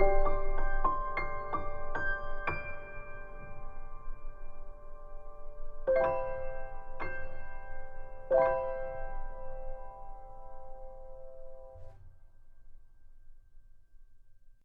you